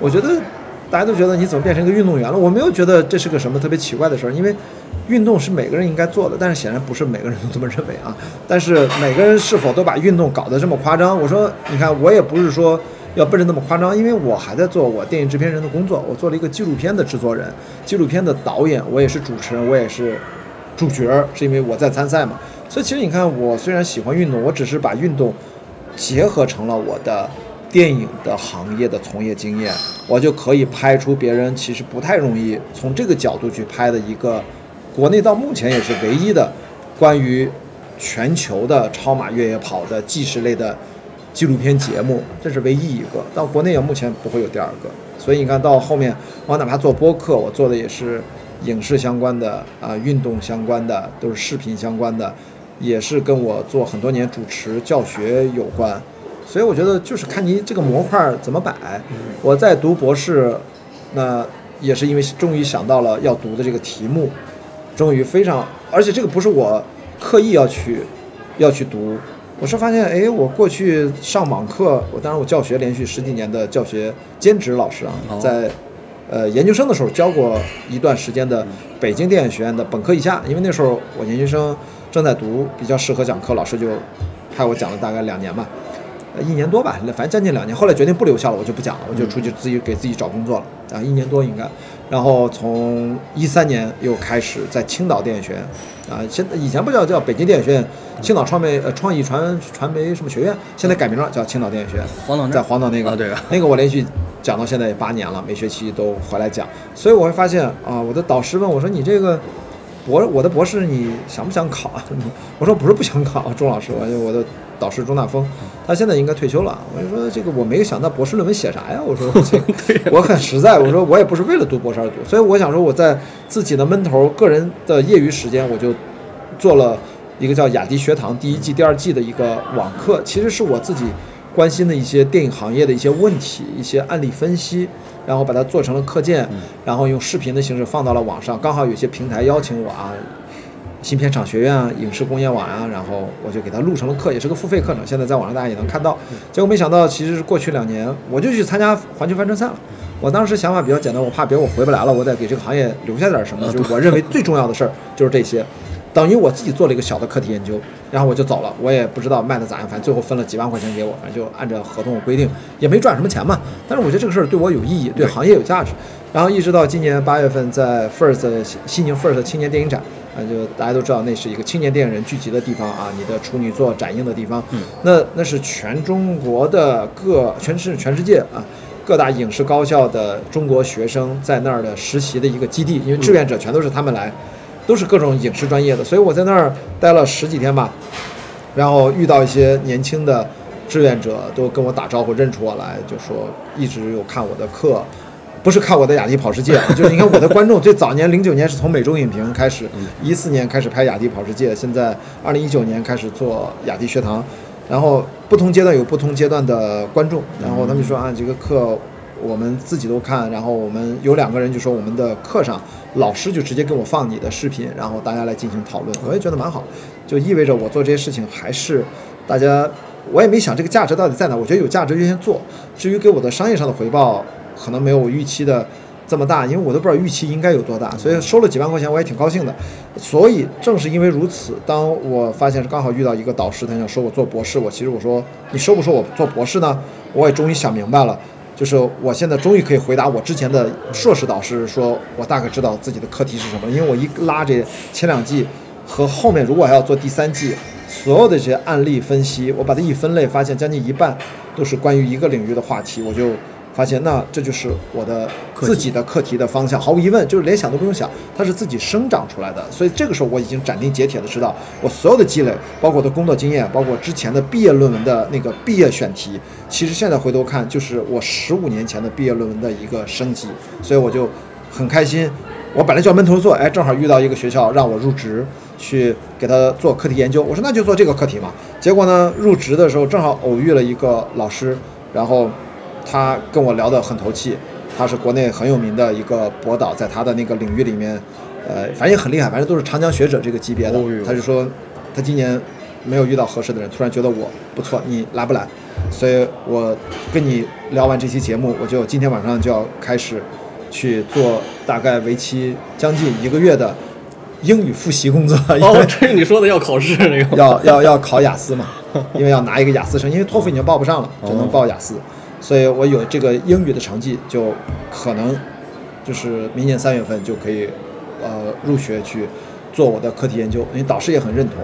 我觉得大家都觉得你怎么变成一个运动员了？我没有觉得这是个什么特别奇怪的事儿，因为运动是每个人应该做的，但是显然不是每个人都这么认为啊。但是每个人是否都把运动搞得这么夸张？我说，你看，我也不是说要奔着那么夸张，因为我还在做我电影制片人的工作，我做了一个纪录片的制作人，纪录片的导演，我也是主持人，我也是主角，是因为我在参赛嘛。所以其实你看，我虽然喜欢运动，我只是把运动结合成了我的电影的行业的从业经验，我就可以拍出别人其实不太容易从这个角度去拍的一个，国内到目前也是唯一的关于全球的超马越野跑的纪实类的纪录片节目，这是唯一一个。到国内也目前不会有第二个。所以你看到后面，我哪怕做播客，我做的也是影视相关的啊，运动相关的，都是视频相关的。也是跟我做很多年主持教学有关，所以我觉得就是看你这个模块怎么摆。我在读博士，那也是因为终于想到了要读的这个题目，终于非常，而且这个不是我刻意要去要去读，我是发现，哎，我过去上网课，我当然我教学连续十几年的教学兼职老师啊，在呃研究生的时候教过一段时间的北京电影学院的本科以下，因为那时候我研究生。正在读，比较适合讲课，老师就派我讲了大概两年吧，呃，一年多吧，反正将近两年。后来决定不留校了，我就不讲了，我就出去自己给自己找工作了啊，一年多应该。然后从一三年又开始在青岛电影学院啊，现以前不叫叫北京电影学院，青岛创媒呃创意传传媒什么学院，现在改名了叫青岛电影学院，黄岛在黄岛那个对那个我连续讲到现在也八年了，每学期都回来讲，所以我会发现啊，我的导师问我说你这个。博我的博士你想不想考啊？我说不是不想考，钟老师，我我的导师钟大峰，他现在应该退休了。我就说这个我没有想到博士论文写啥呀？我说 我很实在，我说我也不是为了读博士而读，所以我想说我在自己的闷头个人的业余时间，我就做了一个叫雅迪学堂第一季、第二季的一个网课，其实是我自己关心的一些电影行业的一些问题、一些案例分析。然后把它做成了课件，然后用视频的形式放到了网上。刚好有些平台邀请我啊，新片厂学院啊、影视工业网啊，然后我就给它录成了课，也是个付费课程。现在在网上大家也能看到。结果没想到，其实是过去两年我就去参加环球帆船赛了。我当时想法比较简单，我怕别我回不来了，我得给这个行业留下点什么。就是我认为最重要的事儿就是这些。等于我自己做了一个小的课题研究，然后我就走了，我也不知道卖的咋样，反正最后分了几万块钱给我，反正就按照合同规定，也没赚什么钱嘛。但是我觉得这个事儿对我有意义，对行业有价值。然后一直到今年八月份，在 First 西宁 First 青年电影展，啊，就大家都知道那是一个青年电影人聚集的地方啊，你的处女作展映的地方。嗯。那那是全中国的各，全是全世界啊，各大影视高校的中国学生在那儿的实习的一个基地，因为志愿者全都是他们来。都是各种影视专业的，所以我在那儿待了十几天吧，然后遇到一些年轻的志愿者，都跟我打招呼，认出我来，就说一直有看我的课，不是看我的雅迪跑世界，就是你看我的观众，最早年零九年是从美洲影评开始，一四年开始拍雅迪跑世界，现在二零一九年开始做雅迪学堂，然后不同阶段有不同阶段的观众，然后他们说啊这个课。我们自己都看，然后我们有两个人就说我们的课上老师就直接给我放你的视频，然后大家来进行讨论，我也觉得蛮好，就意味着我做这些事情还是大家，我也没想这个价值到底在哪，我觉得有价值就先做，至于给我的商业上的回报可能没有我预期的这么大，因为我都不知道预期应该有多大，所以收了几万块钱我也挺高兴的，所以正是因为如此，当我发现是刚好遇到一个导师，他想收我做博士，我其实我说你收不收我做博士呢？我也终于想明白了。就是我现在终于可以回答我之前的硕士导师，说我大概知道自己的课题是什么，因为我一拉这前两季和后面如果还要做第三季，所有的这些案例分析，我把它一分类，发现将近一半都是关于一个领域的话题，我就。发现那这就是我的自己的课题的方向，毫无疑问就是连想都不用想，它是自己生长出来的。所以这个时候我已经斩钉截铁的知道，我所有的积累，包括我的工作经验，包括之前的毕业论文的那个毕业选题，其实现在回头看就是我十五年前的毕业论文的一个升级。所以我就很开心，我本来就要闷头做，哎，正好遇到一个学校让我入职去给他做课题研究，我说那就做这个课题嘛。结果呢，入职的时候正好偶遇了一个老师，然后。他跟我聊得很投气，他是国内很有名的一个博导，在他的那个领域里面，呃，反正也很厉害，反正都是长江学者这个级别的。他就说，他今年没有遇到合适的人，突然觉得我不错，你来不来？所以我跟你聊完这期节目，我就今天晚上就要开始去做大概为期将近一个月的英语复习工作。哦，这是你说的要考试那个？要要要考雅思嘛？因为要拿一个雅思证，因为托福已经报不上了，只能报雅思。所以我有这个英语的成绩，就可能就是明年三月份就可以呃入学去做我的课题研究，因为导师也很认同。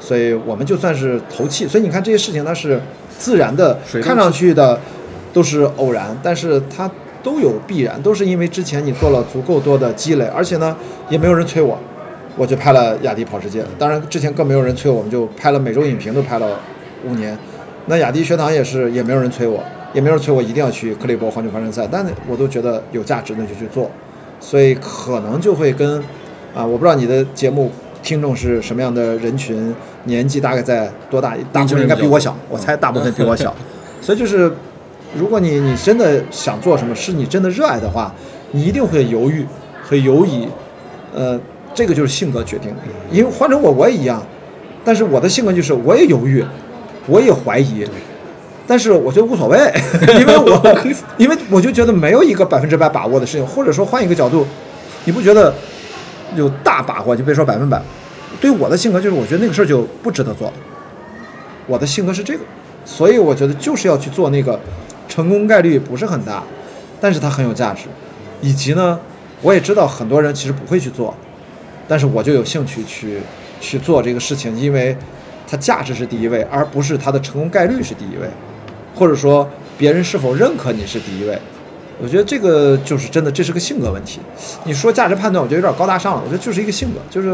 所以我们就算是投气。所以你看这些事情，它是自然的，看上去的都是偶然，但是它都有必然，都是因为之前你做了足够多的积累，而且呢也没有人催我，我就拍了雅迪跑世界。当然之前更没有人催我们，就拍了每周影评都拍了五年。那雅迪学堂也是，也没有人催我。也没人催我一定要去克利伯环球帆船赛，但我都觉得有价值，那就去做。所以可能就会跟啊，我不知道你的节目听众是什么样的人群，年纪大概在多大？大部分应该比我小，我猜大部分比我小。所以就是，如果你你真的想做什么，是你真的热爱的话，你一定会犹豫，和犹疑。呃，这个就是性格决定。因为换成我，我也一样。但是我的性格就是，我也犹豫，我也怀疑。但是我觉得无所谓，因为我因为我就觉得没有一个百分之百把握的事情，或者说换一个角度，你不觉得有大把握？就别说百分百，对于我的性格就是，我觉得那个事儿就不值得做。我的性格是这个，所以我觉得就是要去做那个，成功概率不是很大，但是它很有价值。以及呢，我也知道很多人其实不会去做，但是我就有兴趣去去做这个事情，因为它价值是第一位，而不是它的成功概率是第一位。或者说别人是否认可你是第一位，我觉得这个就是真的，这是个性格问题。你说价值判断，我觉得有点高大上了。我觉得就是一个性格，就是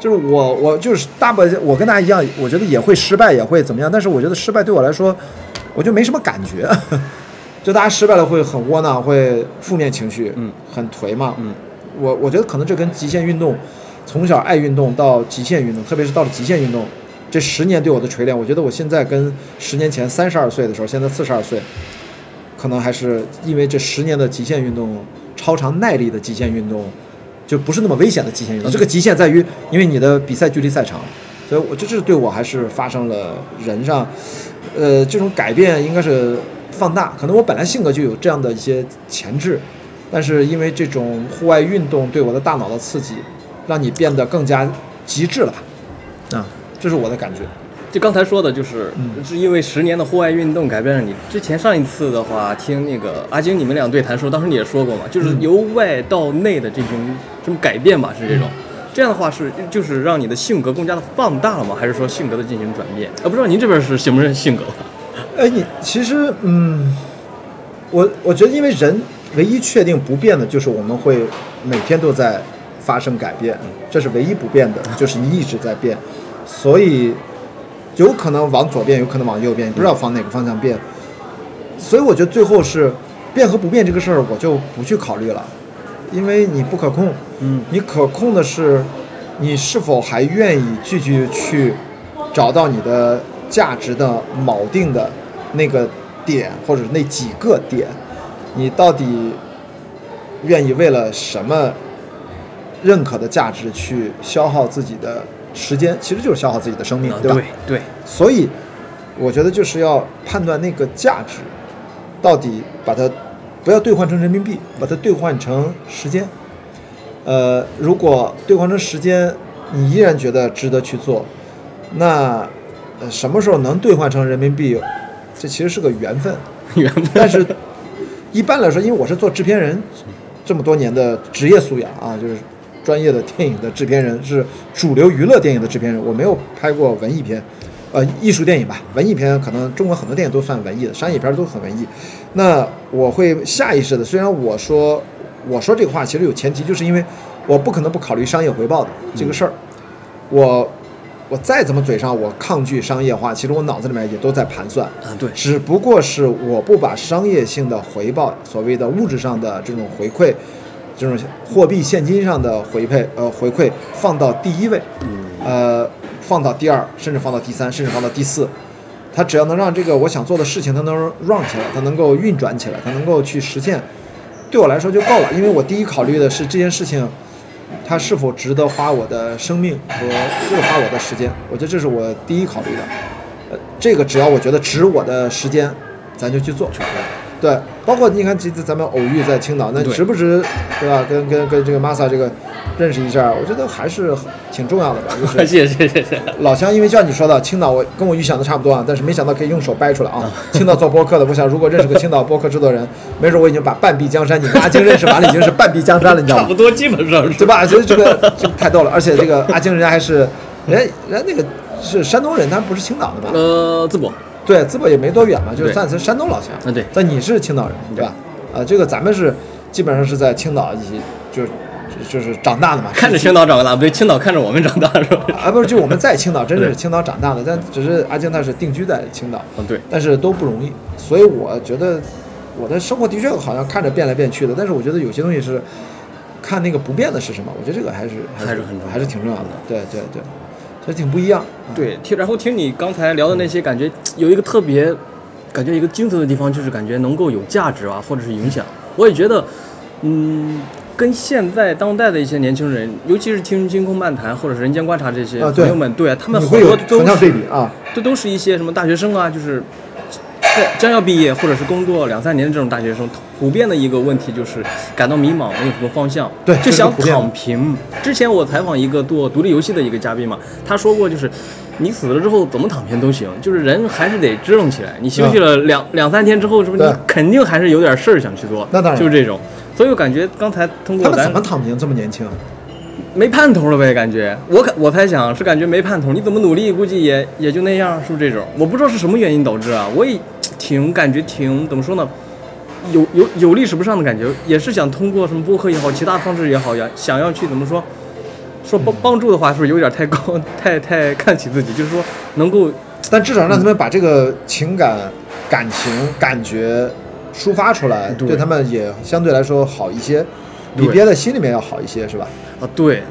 就是我我就是大部分我跟大家一样，我觉得也会失败，也会怎么样。但是我觉得失败对我来说，我就没什么感觉。就大家失败了会很窝囊，会负面情绪，嗯，很颓嘛，嗯。我我觉得可能这跟极限运动，从小爱运动到极限运动，特别是到了极限运动。这十年对我的锤炼，我觉得我现在跟十年前三十二岁的时候，现在四十二岁，可能还是因为这十年的极限运动、超长耐力的极限运动，就不是那么危险的极限运动。这个极限在于，因为你的比赛距离赛长，所以我这这对我还是发生了人上，呃，这种改变应该是放大。可能我本来性格就有这样的一些潜质，但是因为这种户外运动对我的大脑的刺激，让你变得更加极致了吧？啊。这是我的感觉，就刚才说的，就是是因为十年的户外运动改变了你。之前上一次的话，听那个阿晶你们俩对谈说，当时你也说过嘛，就是由外到内的这种这种改变吧，是这种。这样的话是就是让你的性格更加的放大了吗？还是说性格的进行转变？啊，不知道您这边是什么性格？哎，你其实嗯，我我觉得因为人唯一确定不变的就是我们会每天都在发生改变，这是唯一不变的，就是你一直在变。所以，有可能往左变，有可能往右变，不知道往哪个方向变。所以我觉得最后是变和不变这个事儿，我就不去考虑了，因为你不可控。嗯。你可控的是，你是否还愿意继续去找到你的价值的锚定的那个点，或者那几个点，你到底愿意为了什么认可的价值去消耗自己的？时间其实就是消耗自己的生命，对吧？对对。所以，我觉得就是要判断那个价值，到底把它不要兑换成人民币，把它兑换成时间。呃，如果兑换成时间，你依然觉得值得去做，那呃什么时候能兑换成人民币，这其实是个缘分。缘分。但是，一般来说，因为我是做制片人这么多年的职业素养啊，就是。专业的电影的制片人是主流娱乐电影的制片人，我没有拍过文艺片，呃，艺术电影吧。文艺片可能中国很多电影都算文艺的，商业片都很文艺。那我会下意识的，虽然我说我说这个话其实有前提，就是因为我不可能不考虑商业回报的这个事儿。我我再怎么嘴上我抗拒商业化，其实我脑子里面也都在盘算啊。对，只不过是我不把商业性的回报，所谓的物质上的这种回馈。这种货币现金上的回配，呃，回馈放到第一位，呃，放到第二，甚至放到第三，甚至放到第四，它只要能让这个我想做的事情它能 run 起来，它能够运转起来，它能够去实现，对我来说就够了。因为我第一考虑的是这件事情，它是否值得花我的生命和花我的时间，我觉得这是我第一考虑的。呃，这个只要我觉得值我的时间，咱就去做。对，包括你看这次咱们偶遇在青岛，那对值不值，对吧？跟跟跟这个 Masa 这个认识一下，我觉得还是挺重要的吧。就是 谢谢谢谢。老乡，因为就像你说的，青岛我跟我预想的差不多啊，但是没想到可以用手掰出来啊。青岛做播客的，我想如果认识个青岛播客制作人，没准我已经把半壁江山，你跟阿晶认识完了，已经是半壁江山了，你知道吗 差不？多，基本上是对吧？所以这个这个太逗了，而且这个阿晶人家还是人家人家那个是山东人，他不是青岛的吧？呃，淄博，对，淄博也没多远嘛，就是对。算是山东老乡。嗯对。但你是青岛人，对。吧？啊，这个咱们是基本上是在青岛一起就就就是长大的嘛，看着青岛长大，不对，青岛看着我们长大是吧？啊，不是，就我们在青岛，真的是青岛长大的，但只是阿京他是定居在青岛，嗯，对，但是都不容易，所以我觉得我的生活的确好像看着变来变去的，但是我觉得有些东西是看那个不变的是什么，我觉得这个还是还是很重要还是挺重要的，对对对，这挺不一样，对，听然后听你刚才聊的那些，感觉有一个特别，感觉一个精髓的地方，就是感觉能够有价值啊，或者是影响。我也觉得，嗯，跟现在当代的一些年轻人，尤其是听《星空漫谈》或者是《人间观察》这些朋友们，对他们好你会有多都这都是一些什么大学生啊，就是在将要毕业或者是工作两三年的这种大学生，普遍的一个问题就是感到迷茫，没有什么方向，对就想躺平。之前我采访一个做独立游戏的一个嘉宾嘛，他说过就是。你死了之后怎么躺平都行，就是人还是得支棱起来。你休息了两两三天之后，是不是你肯定还是有点事儿想去做？那当然就是这种。所以我感觉刚才通过他们咱怎么躺平这么年轻？没盼头了呗，感觉我感我猜想是感觉没盼头，你怎么努力估计也也就那样，是不是这种？我不知道是什么原因导致啊，我也挺感觉挺怎么说呢，有有有历史不上的感觉，也是想通过什么播客也好，其他方式也好呀，想要去怎么说，说帮帮助的话，是不是有点太高，太太看起自己？就是说能够但至少让他们把这个情感、感情、感觉抒发出来，对对他们也相对来说好一些，比憋在心里面要好一些，是吧？啊，对